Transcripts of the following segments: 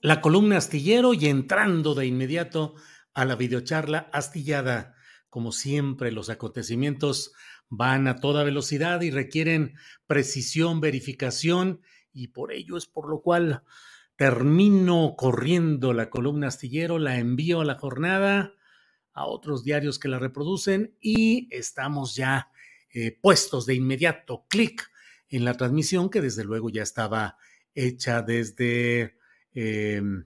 la columna astillero y entrando de inmediato a la videocharla astillada. Como siempre, los acontecimientos van a toda velocidad y requieren precisión, verificación, y por ello es por lo cual termino corriendo la columna astillero, la envío a la jornada, a otros diarios que la reproducen y estamos ya eh, puestos de inmediato, clic en la transmisión que desde luego ya estaba hecha desde Em,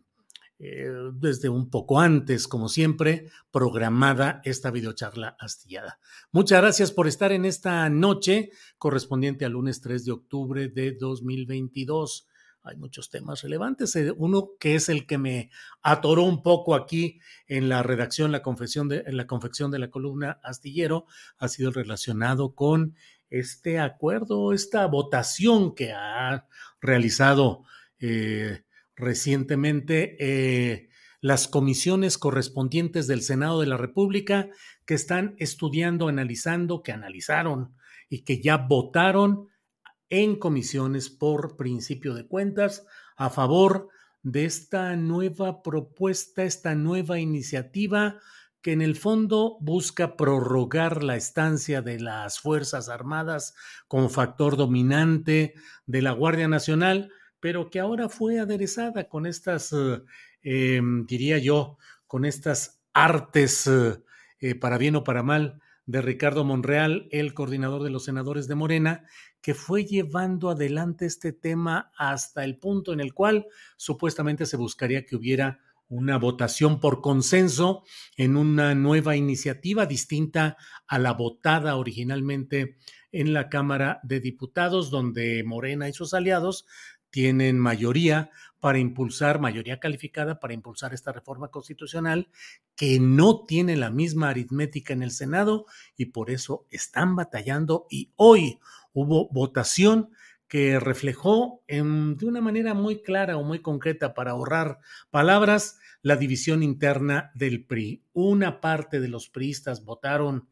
eh, desde un poco antes, como siempre, programada esta videocharla astillada. Muchas gracias por estar en esta noche correspondiente al lunes 3 de octubre de 2022. Hay muchos temas relevantes. Eh, uno que es el que me atoró un poco aquí en la redacción, la confección de, la confección de la columna astillero, ha sido relacionado con este acuerdo, esta votación que ha realizado eh, recientemente eh, las comisiones correspondientes del Senado de la República que están estudiando, analizando, que analizaron y que ya votaron en comisiones por principio de cuentas a favor de esta nueva propuesta, esta nueva iniciativa que en el fondo busca prorrogar la estancia de las Fuerzas Armadas como factor dominante de la Guardia Nacional, pero que ahora fue aderezada con estas, eh, em, diría yo, con estas artes, eh, eh, para bien o para mal, de Ricardo Monreal, el coordinador de los senadores de Morena, que fue llevando adelante este tema hasta el punto en el cual supuestamente se buscaría que hubiera una votación por consenso en una nueva iniciativa distinta a la votada originalmente en la Cámara de Diputados, donde Morena y sus aliados tienen mayoría para impulsar, mayoría calificada para impulsar esta reforma constitucional que no tiene la misma aritmética en el Senado y por eso están batallando y hoy hubo votación que reflejó de una manera muy clara o muy concreta para ahorrar palabras la división interna del PRI. Una parte de los priistas votaron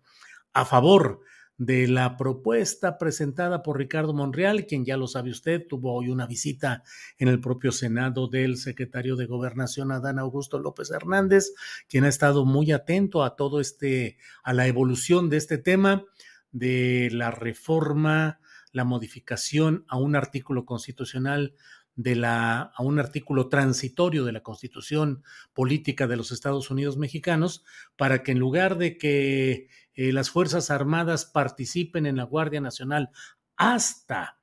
a favor de la propuesta presentada por Ricardo Monreal, quien ya lo sabe usted, tuvo hoy una visita en el propio Senado del secretario de Gobernación, Adán Augusto López Hernández, quien ha estado muy atento a todo este, a la evolución de este tema, de la reforma, la modificación a un artículo constitucional de la, a un artículo transitorio de la Constitución Política de los Estados Unidos Mexicanos, para que en lugar de que eh, las Fuerzas Armadas participen en la Guardia Nacional hasta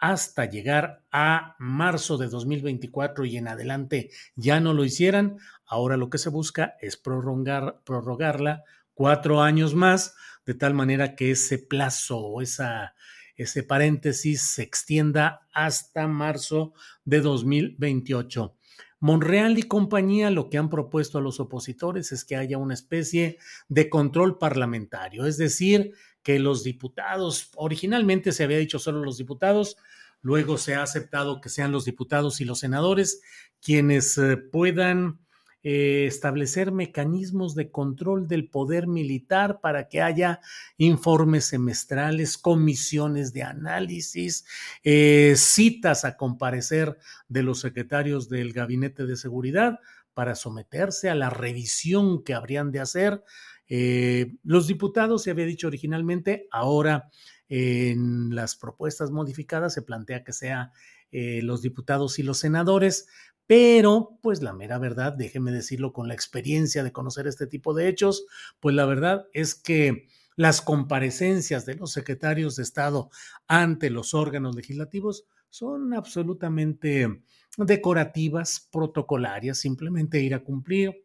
hasta llegar a marzo de 2024 y en adelante ya no lo hicieran, ahora lo que se busca es prolongar, prorrogarla cuatro años más, de tal manera que ese plazo o esa, ese paréntesis se extienda hasta marzo de 2028. Monreal y compañía lo que han propuesto a los opositores es que haya una especie de control parlamentario, es decir, que los diputados, originalmente se había dicho solo los diputados, luego se ha aceptado que sean los diputados y los senadores quienes eh, puedan eh, establecer mecanismos de control del poder militar para que haya informes semestrales, comisiones de análisis, eh, citas a comparecer de los secretarios del Gabinete de Seguridad para someterse a la revisión que habrían de hacer. Eh, los diputados, se había dicho originalmente, ahora en las propuestas modificadas se plantea que sea los diputados y los senadores, pero pues la mera verdad, déjeme decirlo con la experiencia de conocer este tipo de hechos, pues la verdad es que las comparecencias de los secretarios de Estado ante los órganos legislativos son absolutamente decorativas, protocolarias, simplemente ir a cumplir,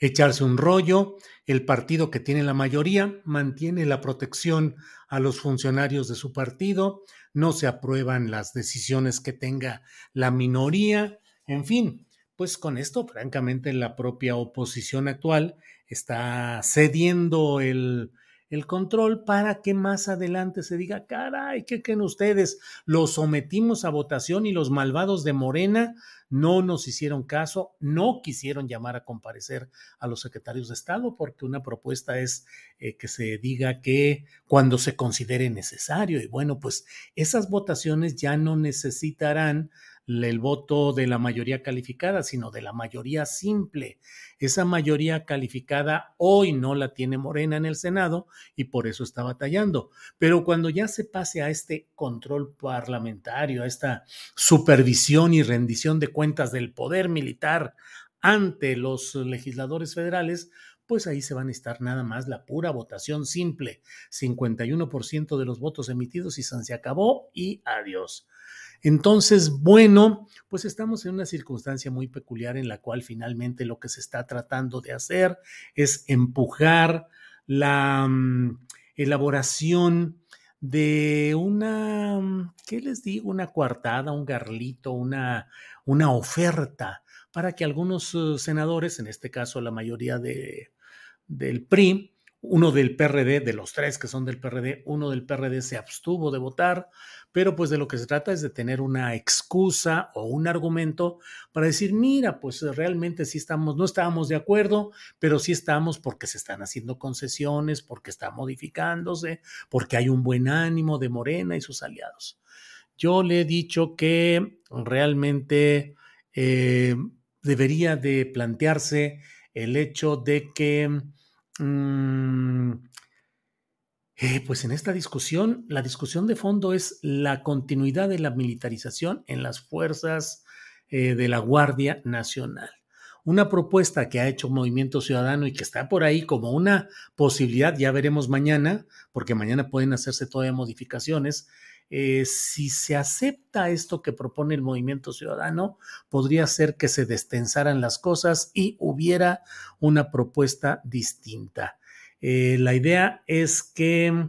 echarse un rollo. El partido que tiene la mayoría mantiene la protección a los funcionarios de su partido, no se aprueban las decisiones que tenga la minoría, en fin, pues con esto, francamente, la propia oposición actual está cediendo el, el control para que más adelante se diga, caray, ¿qué creen ustedes? Los sometimos a votación y los malvados de Morena no nos hicieron caso, no quisieron llamar a comparecer a los secretarios de Estado porque una propuesta es eh, que se diga que cuando se considere necesario y bueno, pues esas votaciones ya no necesitarán el voto de la mayoría calificada, sino de la mayoría simple. Esa mayoría calificada hoy no la tiene Morena en el Senado y por eso está batallando. Pero cuando ya se pase a este control parlamentario, a esta supervisión y rendición de cuentas del poder militar ante los legisladores federales, pues ahí se van a estar nada más la pura votación simple. 51% de los votos emitidos y se acabó y adiós. Entonces, bueno, pues estamos en una circunstancia muy peculiar en la cual finalmente lo que se está tratando de hacer es empujar la mm, elaboración de una, mm, ¿qué les digo? Una coartada, un garlito, una, una oferta para que algunos uh, senadores, en este caso la mayoría de, del PRI, uno del PRD, de los tres que son del PRD, uno del PRD se abstuvo de votar, pero pues de lo que se trata es de tener una excusa o un argumento para decir, mira, pues realmente sí estamos, no estábamos de acuerdo, pero sí estamos porque se están haciendo concesiones, porque está modificándose, porque hay un buen ánimo de Morena y sus aliados. Yo le he dicho que realmente eh, debería de plantearse el hecho de que eh, pues en esta discusión, la discusión de fondo es la continuidad de la militarización en las fuerzas eh, de la Guardia Nacional. Una propuesta que ha hecho Movimiento Ciudadano y que está por ahí como una posibilidad, ya veremos mañana, porque mañana pueden hacerse todavía modificaciones. Eh, si se acepta esto que propone el Movimiento Ciudadano, podría ser que se destensaran las cosas y hubiera una propuesta distinta. Eh, la idea es que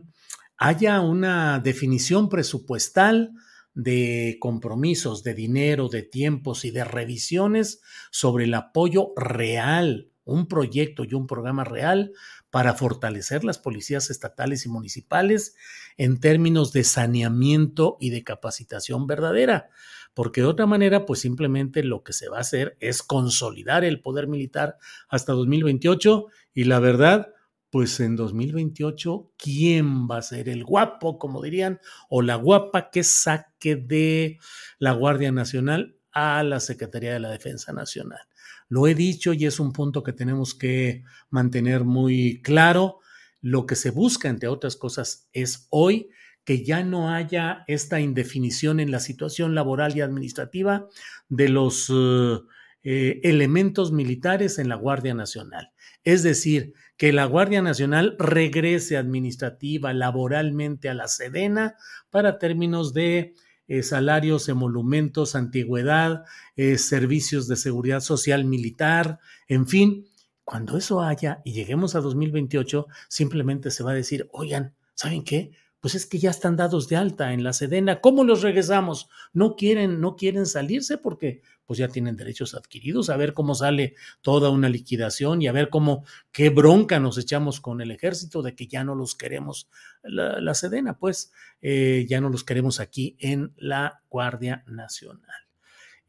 haya una definición presupuestal de compromisos, de dinero, de tiempos y de revisiones sobre el apoyo real, un proyecto y un programa real para fortalecer las policías estatales y municipales en términos de saneamiento y de capacitación verdadera, porque de otra manera, pues simplemente lo que se va a hacer es consolidar el poder militar hasta 2028 y la verdad, pues en 2028, ¿quién va a ser el guapo, como dirían, o la guapa que saque de la Guardia Nacional a la Secretaría de la Defensa Nacional? Lo he dicho y es un punto que tenemos que mantener muy claro. Lo que se busca, entre otras cosas, es hoy que ya no haya esta indefinición en la situación laboral y administrativa de los eh, eh, elementos militares en la Guardia Nacional. Es decir, que la Guardia Nacional regrese administrativa, laboralmente a la Sedena para términos de eh, salarios, emolumentos, antigüedad, eh, servicios de seguridad social militar, en fin. Cuando eso haya y lleguemos a 2028, simplemente se va a decir, oigan, ¿saben qué? pues es que ya están dados de alta en la Sedena. ¿Cómo los regresamos? No quieren, no quieren salirse porque pues ya tienen derechos adquiridos, a ver cómo sale toda una liquidación y a ver cómo, qué bronca nos echamos con el ejército de que ya no los queremos, la, Sedena, pues eh, ya no los queremos aquí en la Guardia Nacional.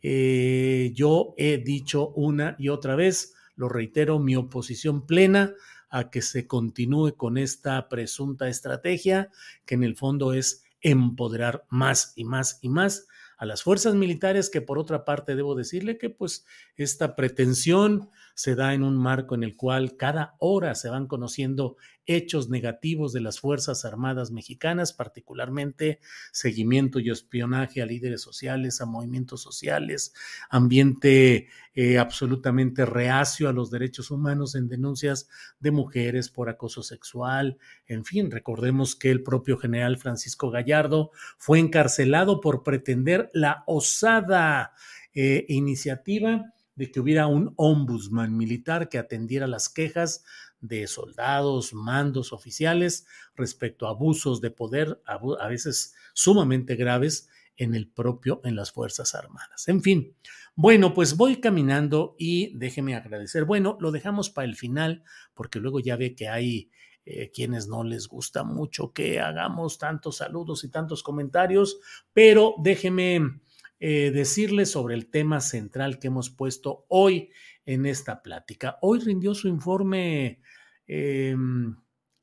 Eh, yo he dicho una y otra vez, lo reitero, mi oposición plena a que se continúe con esta presunta estrategia, que en el fondo es empoderar más y más y más a las fuerzas militares, que por otra parte debo decirle que pues esta pretensión se da en un marco en el cual cada hora se van conociendo hechos negativos de las Fuerzas Armadas mexicanas, particularmente seguimiento y espionaje a líderes sociales, a movimientos sociales, ambiente eh, absolutamente reacio a los derechos humanos en denuncias de mujeres por acoso sexual. En fin, recordemos que el propio general Francisco Gallardo fue encarcelado por pretender la osada eh, iniciativa de que hubiera un ombudsman militar que atendiera las quejas de soldados, mandos oficiales respecto a abusos de poder, a veces sumamente graves en el propio, en las Fuerzas Armadas. En fin, bueno, pues voy caminando y déjeme agradecer. Bueno, lo dejamos para el final porque luego ya ve que hay eh, quienes no les gusta mucho que hagamos tantos saludos y tantos comentarios, pero déjeme eh, decirles sobre el tema central que hemos puesto hoy en esta plática. Hoy rindió su informe Em,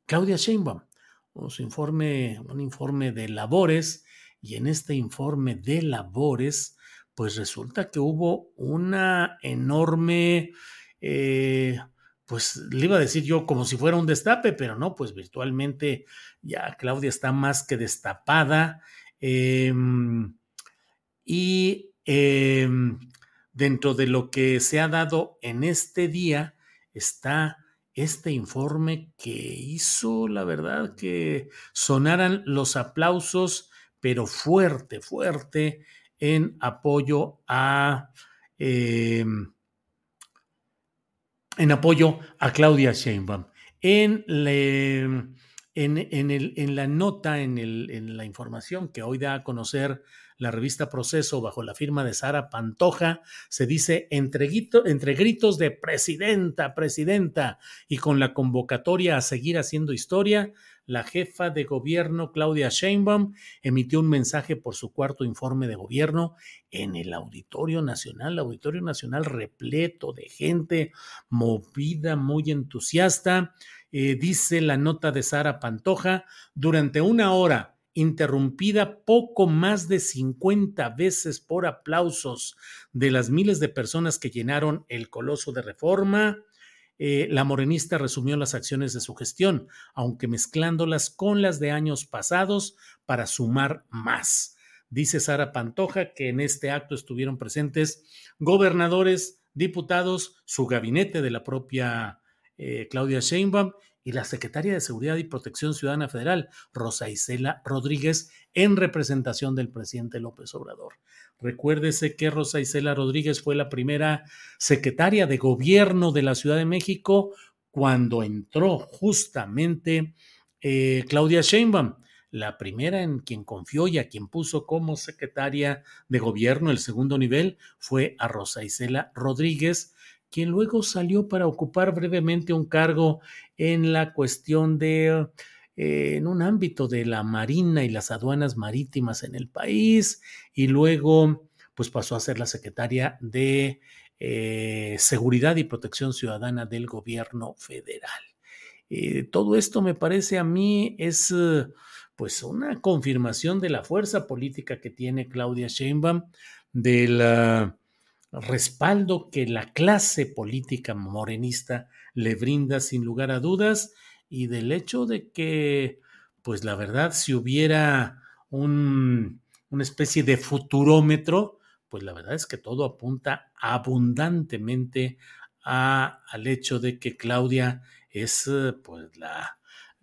Claudia Sheinbaum, su informe, un informe de labores, y en este informe de labores, pues resulta que hubo una enorme, eh, pues le iba a decir yo como si fuera un destape, pero no, pues virtualmente ya Claudia está más que destapada. Em, y em, dentro de lo que se ha dado en este día está este informe que hizo, la verdad, que sonaran los aplausos, pero fuerte, fuerte, en apoyo a... Em, en apoyo a Claudia Sheinbaum. En, en, el, en la nota, en, el, en la información que hoy da a conocer la revista Proceso bajo la firma de Sara Pantoja, se dice entre, gritos de presidenta, presidenta y con la convocatoria a seguir haciendo historia, la jefa de gobierno Claudia Sheinbaum emitió un mensaje por su cuarto informe de gobierno en el Auditorio Nacional, Auditorio Nacional repleto de gente movida, muy entusiasta. Eh, dice la nota de Sara Pantoja, durante una hora interrumpida poco más de 50 veces por aplausos de las miles de personas que llenaron el coloso de reforma, eh, la morenista resumió las acciones de su gestión, aunque mezclándolas con las de años pasados para sumar más. Dice Sara Pantoja que en este acto estuvieron presentes gobernadores, diputados, su gabinete de la propia eh, Claudia Sheinbaum y la secretaria de Seguridad y Protección Ciudadana Federal, Rosa Isela Rodríguez, en representación del presidente López Obrador. Recuérdese que Rosa Isela Rodríguez fue la primera secretaria de gobierno de la Ciudad de México cuando entró justamente eh, Claudia Sheinbaum, la primera en quien confió y a quien puso como secretaria de gobierno el segundo nivel fue a Rosa Isela Rodríguez, quien luego salió para ocupar brevemente un cargo en la cuestión de, eh, en un ámbito de la Marina y las aduanas marítimas en el país, y luego pues pasó a ser la secretaria de eh, Seguridad y Protección Ciudadana del gobierno federal. Eh, todo esto me parece a mí es pues una confirmación de la fuerza política que tiene Claudia Sheinbaum, de la respaldo que la clase política morenista le brinda sin lugar a dudas y del hecho de que, pues la verdad, si hubiera un, una especie de futurómetro, pues la verdad es que todo apunta abundantemente a, al hecho de que Claudia es pues la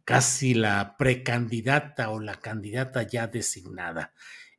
casi la precandidata o la candidata ya designada.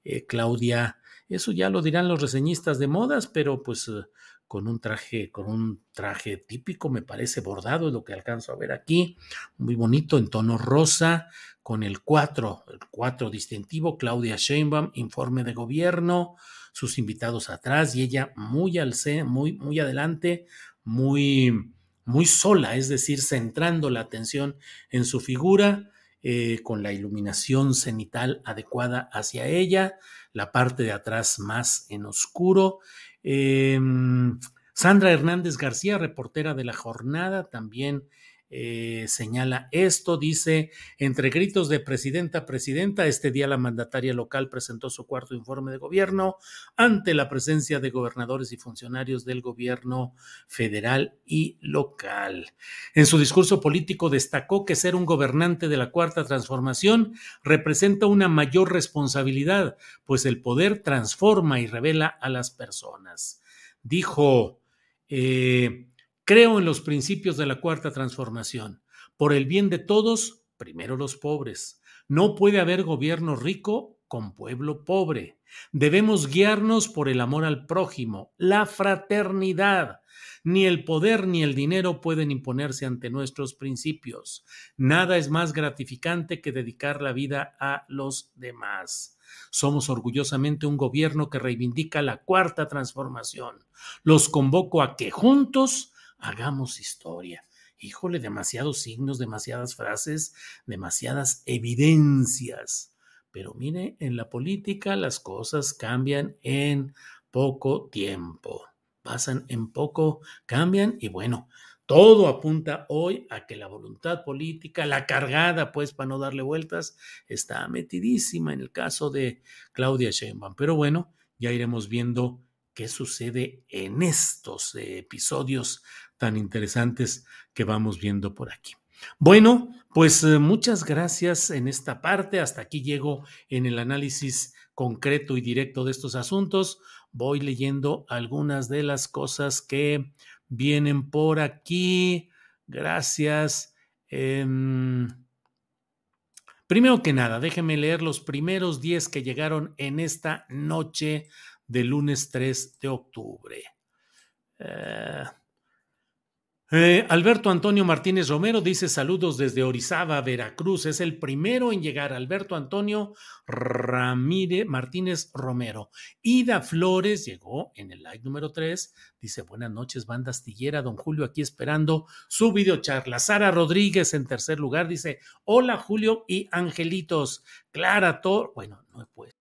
Eh, Claudia eso ya lo dirán los reseñistas de modas, pero pues eh, con un traje, con un traje típico, me parece bordado, es lo que alcanzo a ver aquí, muy bonito, en tono rosa, con el 4, el 4 distintivo, Claudia Sheinbaum, informe de gobierno, sus invitados atrás y ella muy al muy, muy adelante, muy, muy sola, es decir, centrando la atención en su figura eh, con la iluminación cenital adecuada hacia ella, la parte de atrás más en oscuro. Em, Sandra Hernández García, reportera de la jornada, también eh, señala esto, dice, entre gritos de presidenta, presidenta, este día la mandataria local presentó su cuarto informe de gobierno ante la presencia de gobernadores y funcionarios del gobierno federal y local. En su discurso político destacó que ser un gobernante de la cuarta transformación representa una mayor responsabilidad, pues el poder transforma y revela a las personas. Dijo, eh, Creo en los principios de la cuarta transformación. Por el bien de todos, primero los pobres. No puede haber gobierno rico con pueblo pobre. Debemos guiarnos por el amor al prójimo, la fraternidad. Ni el poder ni el dinero pueden imponerse ante nuestros principios. Nada es más gratificante que dedicar la vida a los demás. Somos orgullosamente un gobierno que reivindica la cuarta transformación. Los convoco a que juntos hagamos historia. Híjole, demasiados signos, demasiadas frases, demasiadas evidencias. Pero mire, en la política las cosas cambian en poco tiempo. Pasan en poco, cambian y bueno, todo apunta hoy a que la voluntad política, la cargada, pues, para no darle vueltas, está metidísima en el caso de Claudia Sheinbaum. Pero bueno, ya iremos viendo qué sucede en estos episodios tan interesantes que vamos viendo por aquí. Bueno, pues eh, muchas gracias en esta parte. Hasta aquí llego en el análisis concreto y directo de estos asuntos. Voy leyendo algunas de las cosas que vienen por aquí. Gracias. Em, primero que nada, déjenme leer los primeros 10 que llegaron en esta noche de lunes 3 de octubre. Eh, eh, Alberto Antonio Martínez Romero dice saludos desde Orizaba, Veracruz. Es el primero en llegar. Alberto Antonio Ramírez Martínez Romero. Ida Flores llegó en el like número 3. Dice buenas noches, banda astillera. Don Julio aquí esperando su videocharla. Sara Rodríguez en tercer lugar dice hola Julio y Angelitos. Clara Tor. Bueno, no he puesto.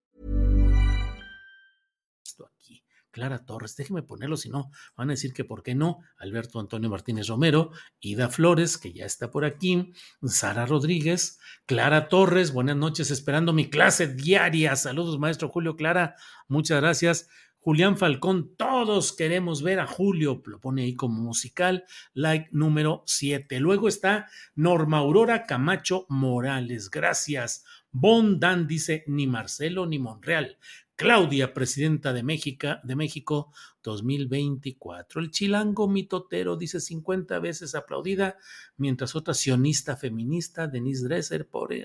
Clara Torres, déjeme ponerlo, si no, van a decir que por qué no, Alberto Antonio Martínez Romero, Ida Flores, que ya está por aquí, Sara Rodríguez, Clara Torres, buenas noches, esperando mi clase diaria. Saludos, maestro Julio Clara, muchas gracias. Julián Falcón, todos queremos ver a Julio, lo pone ahí como musical, like número 7. Luego está Norma Aurora Camacho Morales, gracias. Bondan dice, ni Marcelo ni Monreal. Claudia, presidenta de México, de México 2024. El chilango mitotero dice 50 veces aplaudida, mientras otra sionista feminista, Denise Dresser, por... Eh.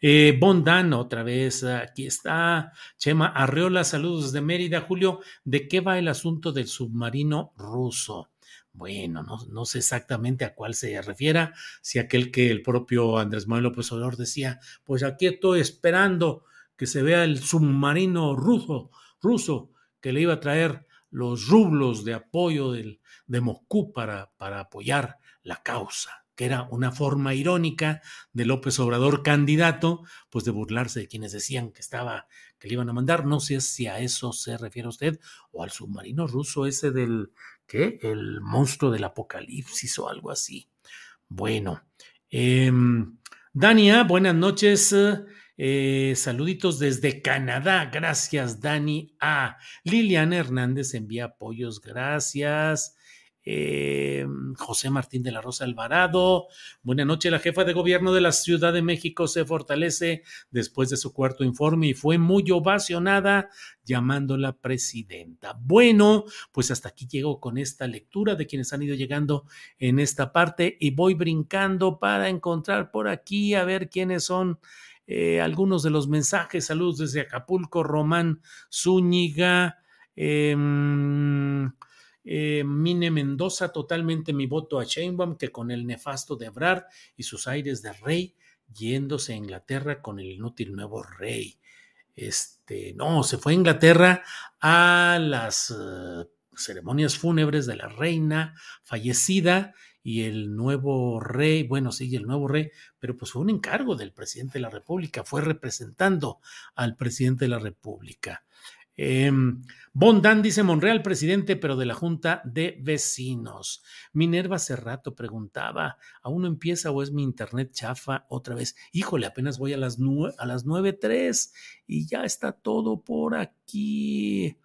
Eh, Bondan, otra vez, aquí está. Chema Arreola, saludos de Mérida. Julio, ¿de qué va el asunto del submarino ruso? Bueno, no, no, sé exactamente a cuál se refiera, si aquel que el propio Andrés Manuel López Obrador decía, pues aquí estoy esperando que se vea el submarino ruso, ruso que le iba a traer los rublos de apoyo del, de Moscú para, para apoyar la causa, que era una forma irónica de López Obrador candidato, pues de burlarse de quienes decían que estaba, que le iban a mandar. No sé si a eso se refiere usted o al submarino ruso ese del, ¿qué? El monstruo del apocalipsis o algo así. Bueno, eh, Dania, buenas noches. Eh, saluditos desde Canadá. Gracias, Dani A. Liliana Hernández envía apoyos. Gracias. Eh, José Martín de la Rosa Alvarado. Buenas noches, la jefa de gobierno de la Ciudad de México se fortalece después de su cuarto informe y fue muy ovacionada llamándola presidenta. Bueno, pues hasta aquí llego con esta lectura de quienes han ido llegando en esta parte y voy brincando para encontrar por aquí a ver quiénes son. Eh, algunos de los mensajes, saludos desde Acapulco, Román Zúñiga, eh, eh, Mine Mendoza, totalmente mi voto a Sheinbaum, que con el nefasto de Ebrard y sus aires de rey, yéndose a Inglaterra con el inútil nuevo rey. Este, no, se fue a Inglaterra a las uh, ceremonias fúnebres de la reina fallecida y el nuevo rey, bueno, sí, el nuevo rey, pero pues fue un encargo del presidente de la República, fue representando al presidente de la República. Eh, dice Monreal, presidente, pero de la Junta de Vecinos. Minerva hace rato preguntaba, ¿aún no empieza o es mi internet chafa otra vez? Híjole, apenas voy a las, a las 9.3 y ya está todo por aquí.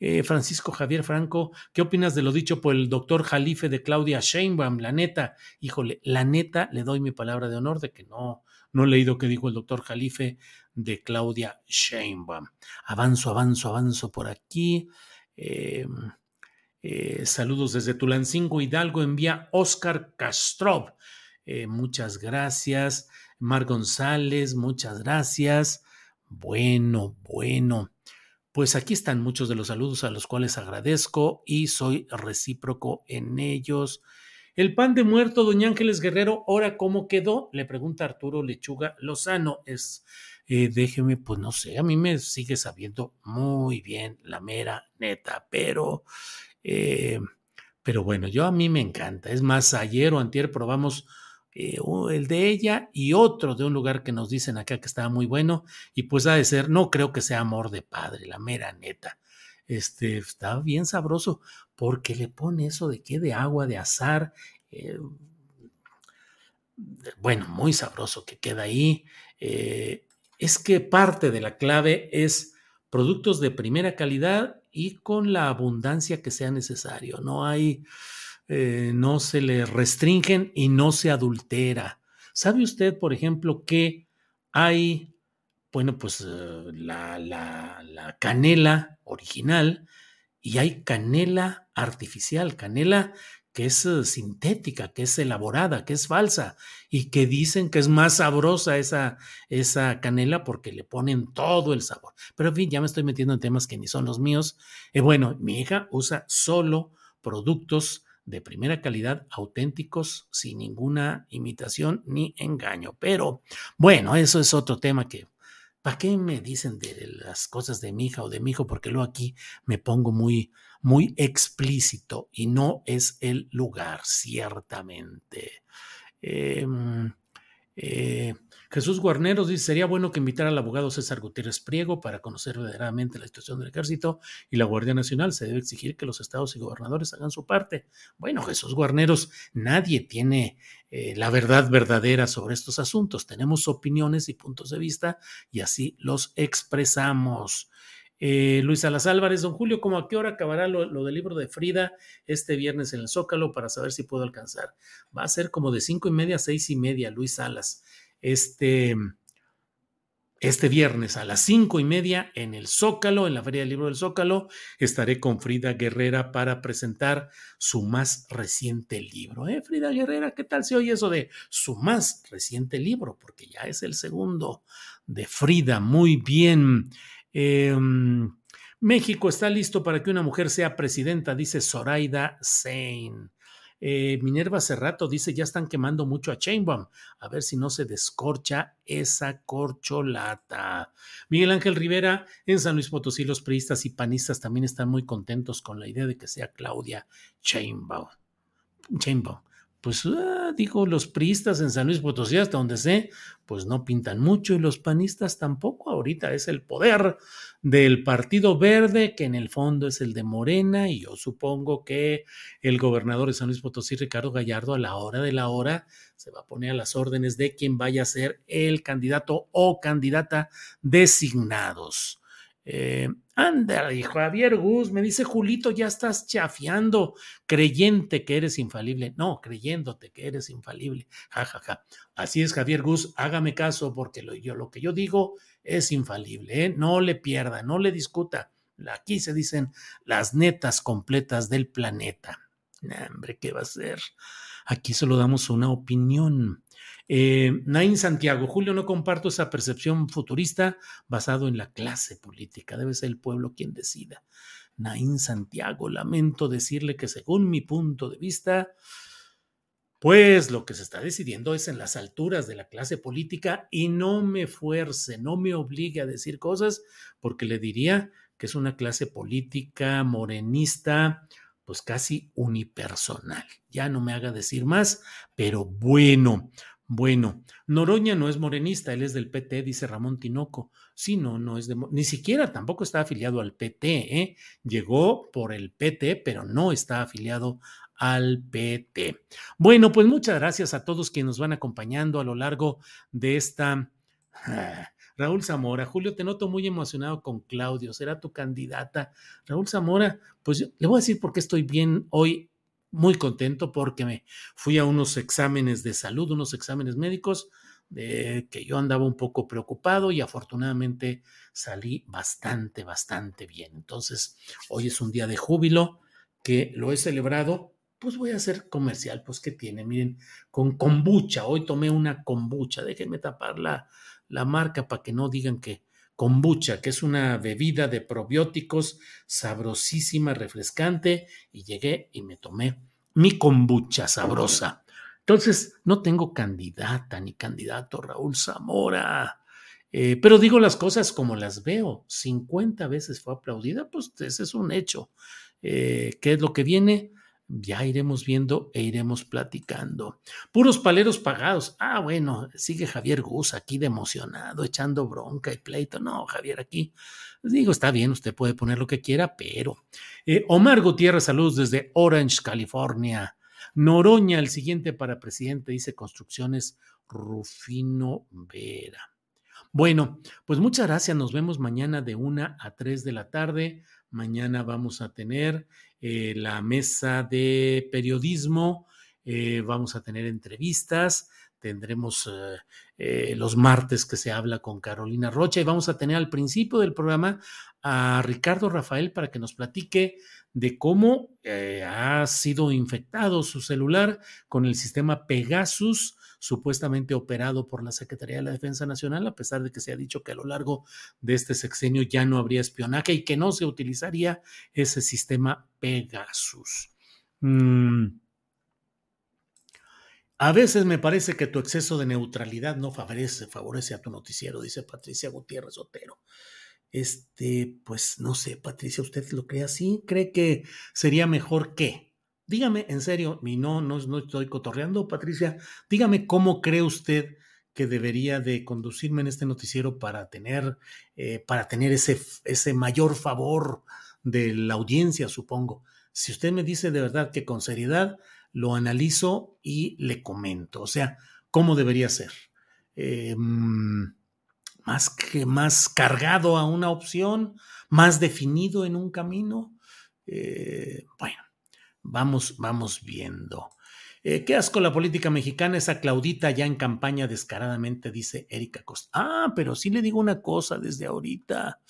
Eh, Francisco Javier Franco, ¿qué opinas de lo dicho por el doctor Jalife de Claudia Sheinbaum? La neta, híjole, la neta, le doy mi palabra de honor de que no, no he leído qué dijo el doctor Jalife de Claudia Sheinbaum. Avanzo, avanzo, avanzo por aquí. Eh, eh, saludos desde Tulancingo Hidalgo, envía Oscar Castrov. Muchas gracias. Mar González, muchas gracias. Bueno, bueno. Pues aquí están muchos de los saludos a los cuales agradezco y soy recíproco en ellos. El pan de muerto, doña Ángeles Guerrero, ¿ahora cómo quedó? Le pregunta Arturo Lechuga Lozano. Es, eh, déjeme, pues no sé, a mí me sigue sabiendo muy bien la mera neta, pero, eh, pero bueno, yo a mí me encanta. Es más, ayer o antier probamos eh, el de ella y otro de un lugar que nos dicen acá que estaba muy bueno y pues ha de ser, no creo que sea amor de padre, la mera neta. Este, está bien sabroso porque le pone eso de qué, de agua, de azar, eh, bueno, muy sabroso que queda ahí. Eh, es que parte de la clave es productos de primera calidad y con la abundancia que sea necesario. No hay, eh, no se le restringen y no se adultera. ¿Sabe usted, por ejemplo, que hay, bueno, pues la, la canela original y hay canela artificial, canela que es eh, sintética, que es elaborada, que es falsa y que dicen que es más sabrosa esa, esa canela porque le ponen todo el sabor. Pero en fin, ya me estoy metiendo en temas que ni son los míos. Eh, bueno, mi hija usa solo productos de primera calidad, auténticos, sin ninguna imitación ni engaño. Pero bueno, eso es otro tema que ¿Para qué me dicen de las cosas de mi hija o de mi hijo? Porque luego aquí me pongo muy, muy explícito y no es el lugar, ciertamente. Em, eh, Jesús Guarneros dice, sería bueno que invitara al abogado César Gutiérrez Priego para conocer verdaderamente la situación del ejército y la Guardia Nacional. Se debe exigir que los estados y gobernadores hagan su parte. Bueno, Jesús Guarneros, nadie tiene eh, la verdad verdadera sobre estos asuntos. Tenemos opiniones y puntos de vista y así los expresamos. Eh, Luis Alas Álvarez, don Julio, ¿cómo a qué hora acabará lo, lo, del libro de Frida este viernes en el Zócalo para saber si puedo alcanzar? Va a ser como de cinco y media a seis y media, Luis Salas este, este viernes a las cinco y media en el Zócalo, en la Feria del Libro del Zócalo, estaré con Frida Guerrera para presentar su más reciente libro. ¿Eh, Frida Guerrera? ¿Qué tal se oye eso de su más reciente libro? Porque ya es el segundo de Frida. Muy bien. Eh, México está listo para que una mujer sea presidenta, dice Zoraida Sein. Eh, Minerva Cerrato dice, ya están quemando mucho a Chainbaum. A ver si no se descorcha esa corcholata. Miguel Ángel Rivera, en San Luis Potosí, los priistas y panistas también están muy contentos con la idea de que sea Claudia Chainbaum. Chainbaum. Pues ah, digo, los priistas en San Luis Potosí, hasta donde sé, pues no pintan mucho y los panistas tampoco. Ahorita es el poder del Partido Verde, que en el fondo es el de Morena, y yo supongo que el gobernador de San Luis Potosí, Ricardo Gallardo, a la hora de la hora, se va a poner a las órdenes de quien vaya a ser el candidato o candidata designados. Eh, anda, y Javier Gus, me dice Julito, ya estás chafiando, creyente que eres infalible. No, creyéndote que eres infalible. Ja. Así es, Javier Gus, hágame caso porque lo, yo, lo que yo digo es infalible. ¿eh? No le pierda, no le discuta. Aquí se dicen las netas completas del planeta. hombre, ¿qué va a ser? Aquí solo damos una opinión. Eh, Nain Santiago, Julio, no comparto esa percepción futurista basado en la clase política. Debe ser el pueblo quien decida. Nain Santiago, lamento decirle que según mi punto de vista, pues lo que se está decidiendo es en las alturas de la clase política y no me fuerce, no me obligue a decir cosas porque le diría que es una clase política morenista, pues casi unipersonal. Ya no me haga decir más, pero bueno, bueno, Noroña no es morenista, él es del PT, dice Ramón Tinoco. Sí, no, no es de, ni siquiera tampoco está afiliado al PT, ¿eh? Llegó por el PT, pero no está afiliado al PT. Bueno, pues muchas gracias a todos quienes nos van acompañando a lo largo de esta Raúl Zamora, Julio, te noto muy emocionado con Claudio, será tu candidata. Raúl Zamora, pues le voy a decir por qué estoy bien hoy, muy contento porque me fui a unos exámenes de salud, unos exámenes médicos, de que yo andaba un poco preocupado y afortunadamente salí bastante, bastante bien. Entonces, hoy es un día de júbilo que lo he celebrado pues voy a hacer comercial, pues que tiene, miren, con kombucha, hoy tomé una kombucha, déjenme tapar la, la marca para que no digan que kombucha, que es una bebida de probióticos sabrosísima, refrescante, y llegué y me tomé mi kombucha sabrosa. Entonces, no tengo candidata ni candidato Raúl Zamora. Eh, pero digo las cosas como las veo. 50 veces fue aplaudida, pues ese es un hecho. Eh, ¿Qué es lo que viene? Ya iremos viendo e iremos platicando. Puros paleros pagados. Ah, bueno, sigue Javier Gus aquí de emocionado, echando bronca y pleito. No, Javier, aquí digo, está bien, usted puede poner lo que quiera, pero. Eh, Omar Gutiérrez, saludos desde Orange, California. Noroña, el siguiente para presidente, dice Construcciones Rufino Vera. Bueno, pues muchas gracias. Nos vemos mañana de una a tres de la tarde. Mañana vamos a tener eh, la mesa de periodismo, eh, vamos a tener entrevistas, tendremos eh, los martes que se habla con Carolina Rocha y vamos a tener al principio del programa a Ricardo Rafael para que nos platique de cómo ha sido infectado su celular con el sistema Pegasus supuestamente operado por la Secretaría de la Defensa Nacional, a pesar de que se ha dicho que a lo largo de este sexenio ya no habría espionaje y que no se utilizaría ese sistema Pegasus. Mm. A veces me parece que tu exceso de neutralidad no favorece, a tu noticiero, dice Patricia Gutiérrez Otero. Este, pues no sé, Patricia, ¿usted lo cree así? ¿Cree que sería mejor que Dígame, en serio, y no, no, no estoy cotorreando, Patricia, dígame cómo cree usted que debería de conducirme en este noticiero para tener, eh, para tener ese, ese mayor favor de la audiencia, supongo. Si usted me dice de verdad que con seriedad, lo analizo y le comento. O sea, ¿cómo debería ser? Eh, mm, más que más cargado a una opción, más definido en un camino. Eh, bueno, Vamos, vamos viendo. Eh, qué asco la política mexicana, esa Claudita ya en campaña descaradamente, dice Erika Costa. Ah, pero sí le digo una cosa desde ahorita.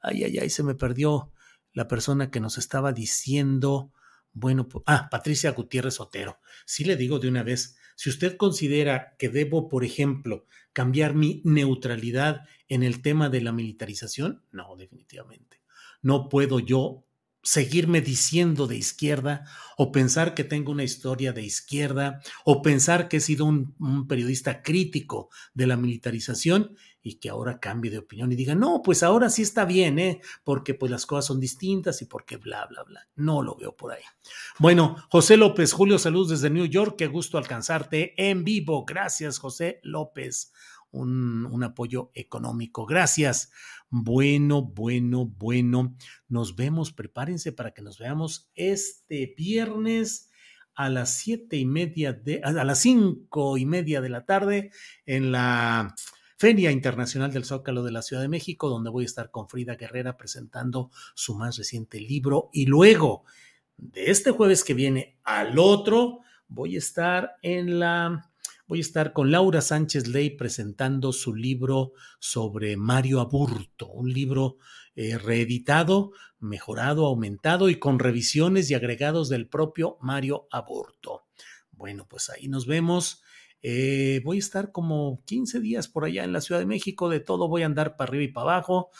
Ay, ay, ay, se me perdió la persona que nos estaba diciendo. Bueno, ah, Patricia Gutiérrez Otero. Sí le digo de una vez, si usted considera que debo, por ejemplo, cambiar mi neutralidad en el tema de la militarización, no, definitivamente. No puedo yo seguirme diciendo de izquierda o pensar que tengo una historia de izquierda o pensar que he sido un, periodista crítico de la militarización y que ahora cambie de opinión y diga, no, pues ahora sí está bien, ¿eh? Porque pues las cosas son distintas y porque bla, bla, bla. No lo veo por ahí. Bueno, José López, Julio, saludos desde New York. Qué gusto alcanzarte en vivo. Gracias, José López. Un, apoyo económico. Gracias. Bueno, bueno, bueno. Nos vemos. Prepárense para que nos veamos este viernes a las siete y media de, a las cinco y media de la tarde en la Feria Internacional del Zócalo de la Ciudad de México, donde voy a estar con Frida Guerrera presentando su más reciente libro. Y luego, de este jueves que viene al otro, voy a estar en la voy a estar con Laura Sánchez Ley presentando su libro sobre Mario Aburto, un libro eh, reeditado, mejorado, aumentado y con revisiones y agregados del propio Mario Aburto. Bueno, pues ahí nos vemos. Eh, voy a estar como 15 días por allá en la Ciudad de México, de todo voy a andar para arriba y para abajo.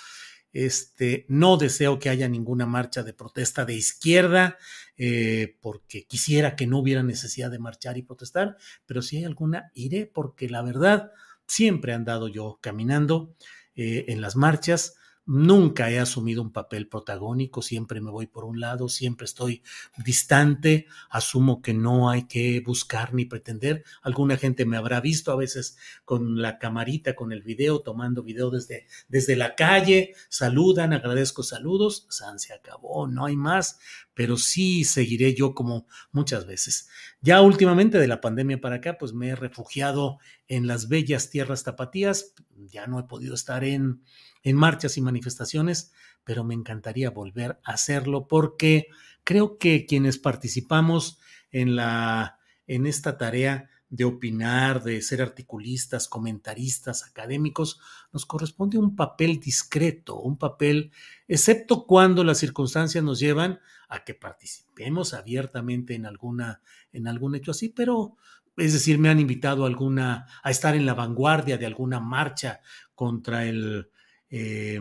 Este, no deseo que haya ninguna marcha de protesta de izquierda, eh, porque quisiera que no hubiera necesidad de marchar y protestar, pero si hay alguna, iré, porque la verdad, siempre he andado yo caminando eh, en las marchas, Nunca he asumido un papel protagónico, siempre me voy por un lado, siempre estoy distante, asumo que no hay que buscar ni pretender. Alguna gente me habrá visto a veces con la camarita, con el video, tomando video desde, desde la calle, saludan, agradezco saludos, San se acabó, no hay más, pero sí seguiré yo como muchas veces. Ya últimamente de la pandemia para acá, pues me he refugiado en las bellas tierras tapatías, ya no he podido estar en en marchas y manifestaciones, pero me encantaría volver a hacerlo porque creo que quienes participamos en la en esta tarea de opinar, de ser articulistas, comentaristas, académicos, nos corresponde un papel discreto, un papel, excepto cuando las circunstancias nos llevan a que participemos abiertamente en alguna, en algún hecho así, pero es decir, me han invitado a alguna, a estar en la vanguardia de alguna marcha contra el, eh,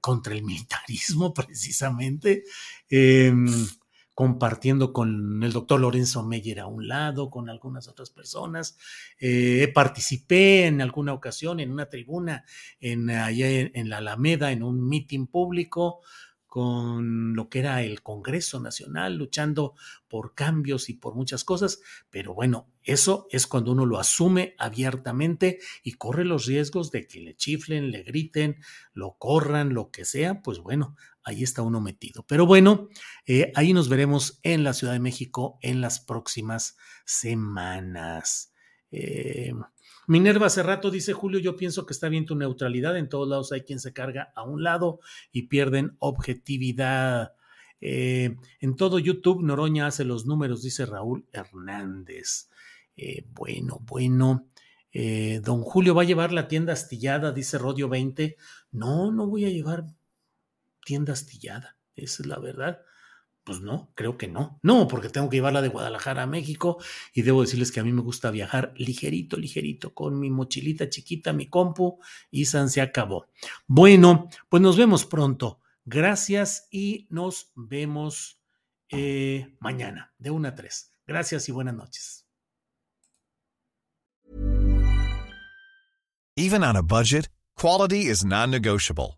contra el militarismo precisamente, em, compartiendo con el doctor Lorenzo Meyer a un lado, con algunas otras personas. Eh, participé en alguna ocasión en una tribuna en, allá en, la Alameda, en un mitin público, con lo que era el Congreso Nacional, luchando por cambios y por muchas cosas, pero bueno, eso es cuando uno lo asume abiertamente y corre los riesgos de que le chiflen, le griten, lo corran, lo que sea, pues bueno, ahí está uno metido. Pero bueno, eh, ahí nos veremos en la Ciudad de México en las próximas semanas. Eh, Minerva hace rato dice Julio, yo pienso que está bien tu neutralidad, en todos lados hay quien se carga a un lado y pierden objetividad. Eh, en todo YouTube Noroña hace los números, dice Raúl Hernández. Eh, bueno, bueno. Don Julio va a llevar la tienda astillada, dice Rodio 20. No, no voy a llevar tienda astillada, esa es la verdad. Pues no, creo que no. No, porque tengo que llevarla de Guadalajara a México y debo decirles que a mí me gusta viajar ligerito, ligerito, con mi mochilita chiquita, mi compu y San se acabó. Bueno, pues nos vemos pronto. Gracias y nos vemos eh, mañana de 1 a 3. Gracias y buenas noches. Even on a budget, quality is non-negotiable.